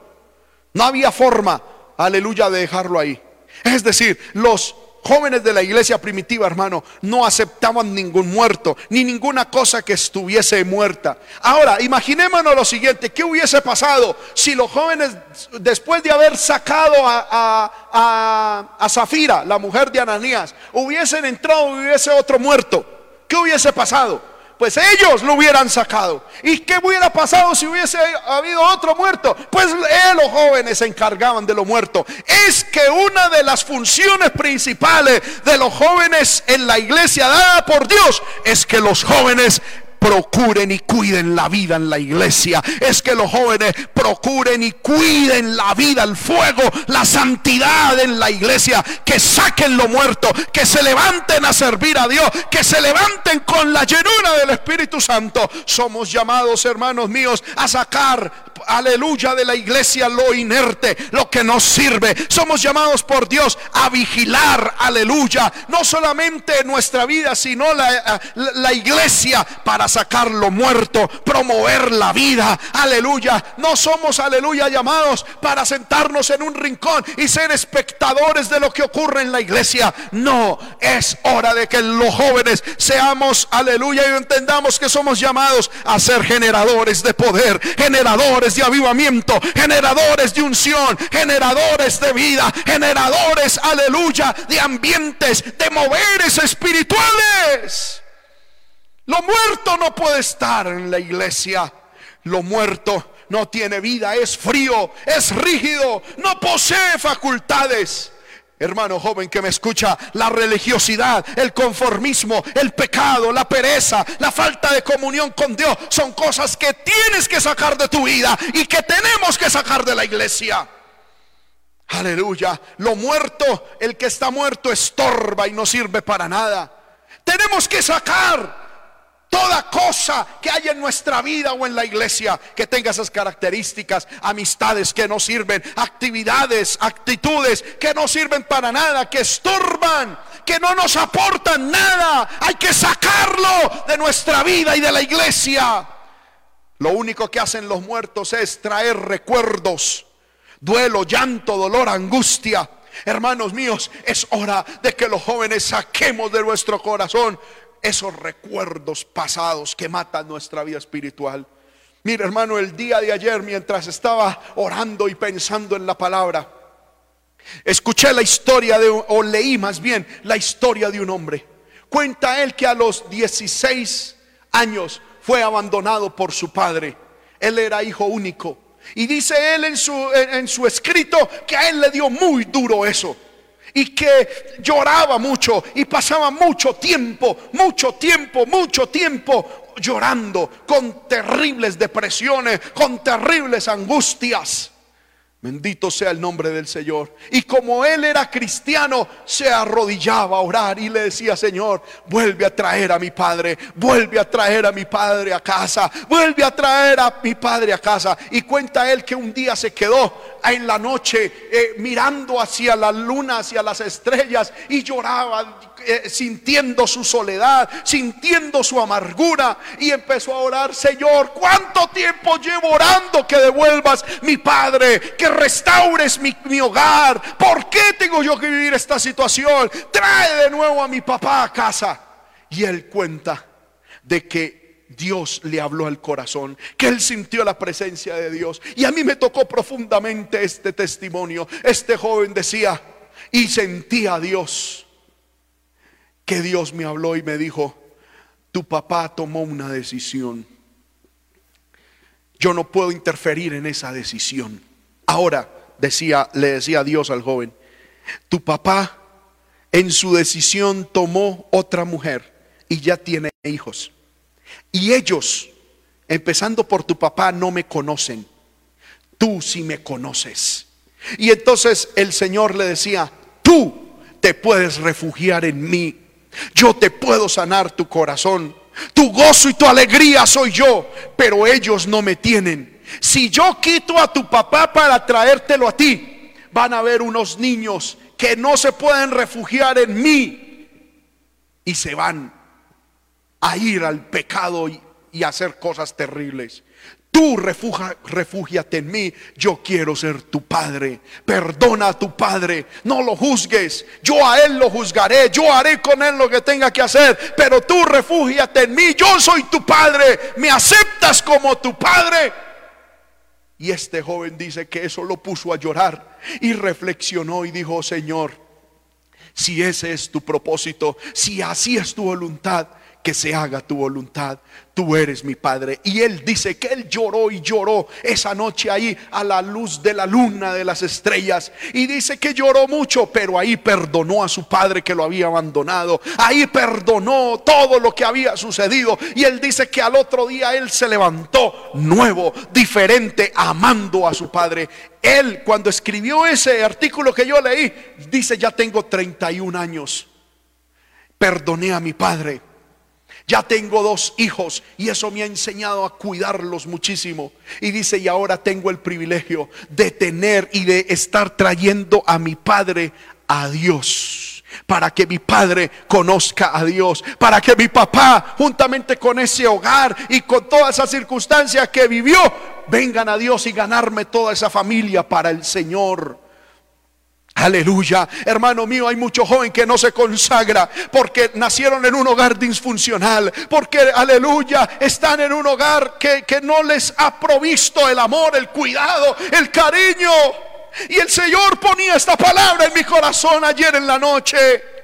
No había forma, aleluya, de dejarlo ahí. Es decir, los jóvenes de la iglesia primitiva, hermano, no aceptaban ningún muerto, ni ninguna cosa que estuviese muerta. Ahora, imaginémonos lo siguiente, ¿qué hubiese pasado si los jóvenes, después de haber sacado a, a, Zafira, la mujer de Ananías, hubiesen entrado y hubiese otro muerto? ¿Qué hubiese pasado? Pues ellos lo hubieran sacado. ¿Y qué hubiera pasado si hubiese habido otro muerto? Pues los jóvenes se encargaban de lo muerto. Es que una de las funciones principales de los jóvenes en la iglesia dada por Dios es que los jóvenes procuren y cuiden la vida en la iglesia. Es que los jóvenes procuren y cuiden la vida, el fuego, la santidad en la iglesia. Que saquen lo muerto, que se levanten a servir a Dios, que se levanten con la llenura del Espíritu Santo. Somos llamados, hermanos míos, a sacar aleluya, de la iglesia lo inerte, lo que nos sirve. Somos llamados por Dios a vigilar, aleluya, no solamente nuestra vida, sino la, la iglesia para sacar lo muerto, promover la vida, aleluya. No somos, aleluya, llamados para sentarnos en un rincón y ser espectadores de lo que ocurre en la iglesia. No, es hora de que los jóvenes seamos, aleluya, y entendamos que somos llamados a ser generadores de poder, generadores de avivamiento, generadores de unción, generadores de vida, generadores, aleluya, de ambientes, de moveres espirituales. Lo muerto no puede estar en la iglesia. Lo muerto no tiene vida, es frío, es rígido, no posee facultades. Hermano joven que me escucha, la religiosidad, el conformismo, el pecado, la pereza, la falta de comunión con Dios son cosas que tienes que sacar de tu vida y que tenemos que sacar de la iglesia. Aleluya. Lo muerto, el que está muerto estorba y no sirve para nada. Tenemos que sacar Toda cosa que hay en nuestra vida o en la iglesia que tenga esas características, amistades que no sirven, actividades, actitudes que no sirven para nada, que estorban, que no nos aportan nada, hay que sacarlo de nuestra vida y de la iglesia. Lo único que hacen los muertos es traer recuerdos, duelo, llanto, dolor, angustia. Hermanos míos, es hora de que los jóvenes saquemos de nuestro corazón esos recuerdos pasados que matan nuestra vida espiritual. Mira, hermano, el día de ayer, mientras estaba orando y pensando en la palabra, escuché la historia de, o leí más bien, la historia de un hombre. Cuenta él que a los 16 años fue abandonado por su padre. Él era hijo único. Y dice él en su, en su escrito que a él le dio muy duro eso y que lloraba mucho y pasaba mucho tiempo, mucho tiempo, mucho tiempo llorando con terribles depresiones, con terribles angustias. Bendito sea el nombre del Señor. Y como él era cristiano, se arrodillaba a orar y le decía, Señor, vuelve a traer a mi padre, vuelve a traer a mi padre a casa, vuelve a traer a mi padre a casa. Y cuenta él que un día se quedó en la noche eh, mirando hacia la luna, hacia las estrellas y lloraba eh, sintiendo su soledad, sintiendo su amargura y empezó a orar, Señor, ¿cuánto tiempo llevo orando que devuelvas mi Padre, que restaures mi, mi hogar? ¿Por qué tengo yo que vivir esta situación? Trae de nuevo a mi papá a casa. Y él cuenta de que Dios le habló al corazón, que él sintió la presencia de Dios. Y a mí me tocó profundamente este testimonio. Este joven decía, y sentía a Dios que Dios me habló y me dijo, tu papá tomó una decisión. Yo no puedo interferir en esa decisión. Ahora, decía, le decía Dios al joven, tu papá en su decisión tomó otra mujer y ya tiene hijos. Y ellos, empezando por tu papá, no me conocen. Tú sí me conoces. Y entonces el Señor le decía, tú te puedes refugiar en mí yo te puedo sanar tu corazón. Tu gozo y tu alegría soy yo, pero ellos no me tienen. Si yo quito a tu papá para traértelo a ti, van a haber unos niños que no se pueden refugiar en mí y se van a ir al pecado y, y hacer cosas terribles. Tú refúgiate en mí. Yo quiero ser tu padre. Perdona a tu padre. No lo juzgues. Yo a él lo juzgaré. Yo haré con él lo que tenga que hacer. Pero tú refúgiate en mí. Yo soy tu padre. Me aceptas como tu padre. Y este joven dice que eso lo puso a llorar y reflexionó y dijo, Señor, si ese es tu propósito, si así es tu voluntad, que se haga tu voluntad. Tú eres mi Padre. Y él dice que él lloró y lloró esa noche ahí a la luz de la luna, de las estrellas. Y dice que lloró mucho, pero ahí perdonó a su padre que lo había abandonado. Ahí perdonó todo lo que había sucedido. Y él dice que al otro día él se levantó nuevo, diferente, amando a su padre. Él cuando escribió ese artículo que yo leí, dice, ya tengo 31 años. Perdoné a mi padre Ya tengo dos hijos y eso me ha enseñado a cuidarlos muchísimo. Y dice, y ahora tengo el privilegio de tener y de estar trayendo a mi padre a Dios. Para que mi padre conozca a Dios. Para que mi papá, juntamente con ese hogar y con todas esas circunstancias que vivió, vengan a Dios y ganarme toda esa familia para el Señor. Aleluya, hermano mío, hay muchos jóvenes que no se consagra porque nacieron en un hogar disfuncional, porque, aleluya, están en un hogar que, que no les ha provisto el amor, el cuidado, el cariño. Y el Señor ponía esta palabra en mi corazón ayer en la noche.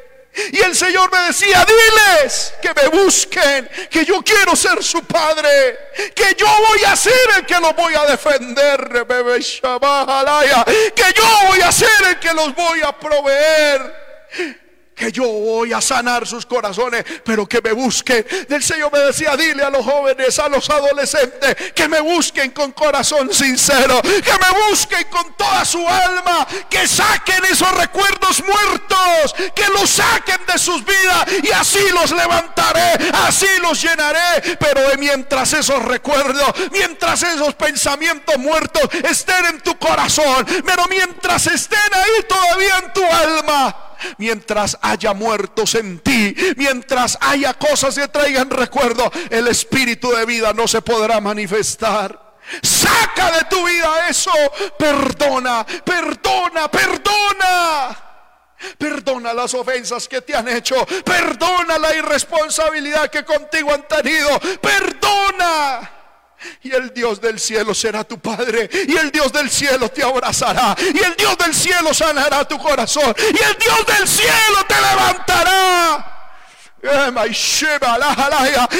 Y el Señor me decía, diles que me busquen, que yo quiero ser su padre, que yo voy a ser el que los voy a defender, que yo voy a ser el que los voy a proveer que yo voy a sanar sus corazones, pero que me busquen. Del Señor me decía, dile a los jóvenes, a los adolescentes, que me busquen con corazón sincero, que me busquen con toda su alma, que saquen esos recuerdos muertos, que los saquen de sus vidas y así los levantaré, así los llenaré. Pero mientras esos recuerdos, mientras esos pensamientos muertos estén en tu corazón, pero mientras estén ahí todavía en tu alma, mientras haya muertos en ti, mientras haya cosas que traigan recuerdo, el espíritu de vida no se podrá manifestar. Saca de tu vida eso. Perdona, perdona, perdona. Perdona las ofensas que te han hecho. Perdona la irresponsabilidad que contigo han tenido. Perdona. Y el Dios del cielo será tu Padre. Y el Dios del cielo te abrazará. Y el Dios del cielo sanará tu corazón. Y el Dios del cielo te levantará.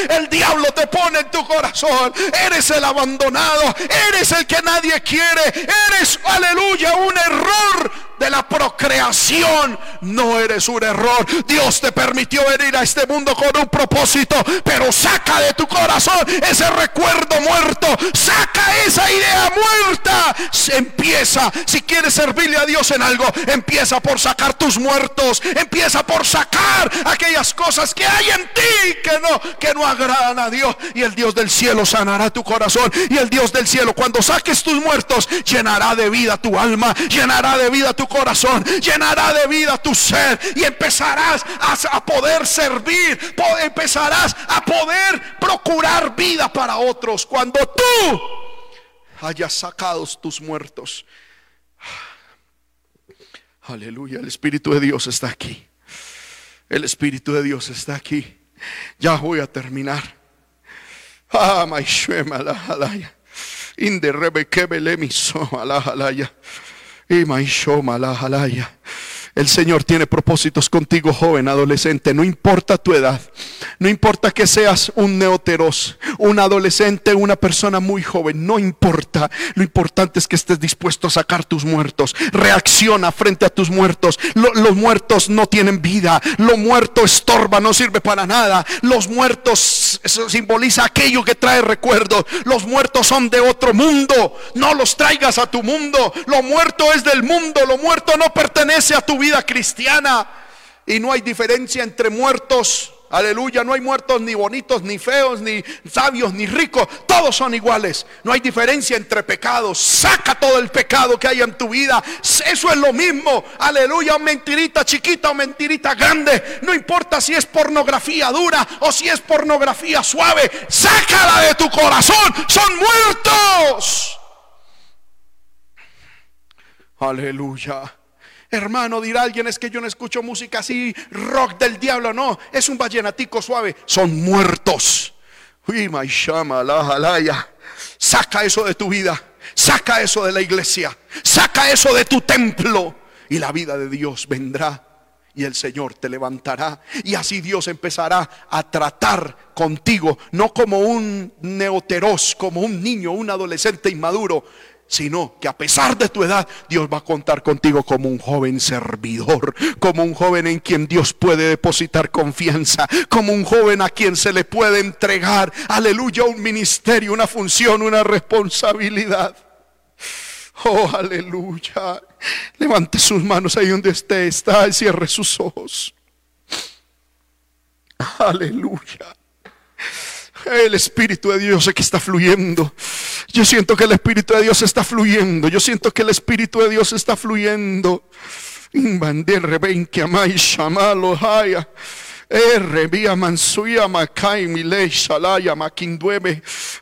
El diablo te pone en tu corazón. Eres el abandonado. Eres el que nadie quiere. Eres, aleluya, un error de la procreación. No eres un error. Dios te permitió venir a este mundo con un propósito. Pero saca de tu corazón ese recuerdo muerto. Saca esa idea muerta. empieza. Si quieres servirle a Dios en algo, empieza por sacar tus muertos. Empieza por sacar aquellas cosas que hay en ti que no, que no agradan a Dios. Y el Dios del cielo sanará tu corazón. Y el Dios del cielo, cuando saques tus muertos, llenará de vida tu alma. Llenará de vida tu corazón, llenará de vida tu ser y empezarás a, poder servir, empezarás a poder procurar vida para otros cuando tú hayas sacado tus muertos. Aleluya, el Espíritu de Dios está aquí. El Espíritu de Dios está aquí. Ya voy a terminar. Ah, Inde y El Señor tiene propósitos contigo, joven, adolescente. No importa tu edad. No importa que seas un neoteros, un adolescente, una persona muy joven. No importa. Lo importante es que estés dispuesto a sacar tus muertos. Reacciona frente a tus muertos. los muertos no tienen vida. Lo muerto estorba, no sirve para nada. Los muertos simboliza aquello que trae recuerdos. Los muertos son de otro mundo. No los traigas a tu mundo. Lo muerto es del mundo. Lo muerto no pertenece a tu vida cristiana. Y no hay diferencia entre muertos Aleluya, no hay muertos ni bonitos, ni feos, ni sabios, ni ricos. Todos son iguales. No hay diferencia entre pecados. Saca todo el pecado que hay en tu vida. Eso es lo mismo. Aleluya, mentirita chiquita o mentirita grande. No importa si es pornografía dura o si es pornografía suave. Sácala de tu corazón. Son muertos. Aleluya. Hermano, dirá alguien, es que yo no escucho música así, rock del diablo, no, es un vallenatico suave, son muertos. Saca eso de tu vida, saca eso de la iglesia, saca eso de tu templo. Y la vida de Dios vendrá y el Señor te levantará. Y así Dios empezará a tratar contigo, no como un neoteros, como un niño, un adolescente inmaduro, sino que a pesar de tu edad, Dios va a contar contigo como un joven servidor, como un joven en quien Dios puede depositar confianza, como un joven a quien se le puede entregar, aleluya, un ministerio, una función, una responsabilidad. Oh, aleluya. Levante sus manos ahí donde esté, está y cierre sus ojos. Aleluya. El Espíritu de Dios sé que está fluyendo. Yo siento que el Espíritu de Dios está fluyendo. Yo siento que el Espíritu de Dios está fluyendo. Haya.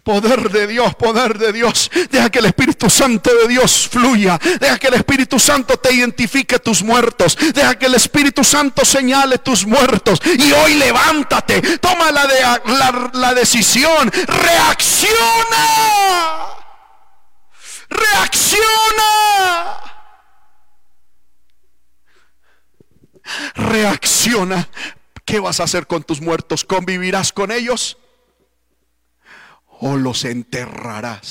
Poder de Dios, poder de Dios. Deja que el Espíritu Santo de Dios fluya. Deja que el Espíritu Santo te identifique tus muertos. Deja que el Espíritu Santo señale tus muertos. Y hoy levántate. Toma la, de, la decisión. Reacciona. Reacciona. Reacciona ¿Qué vas a hacer con tus muertos? ¿Convivirás con ellos? ¿O los enterrarás?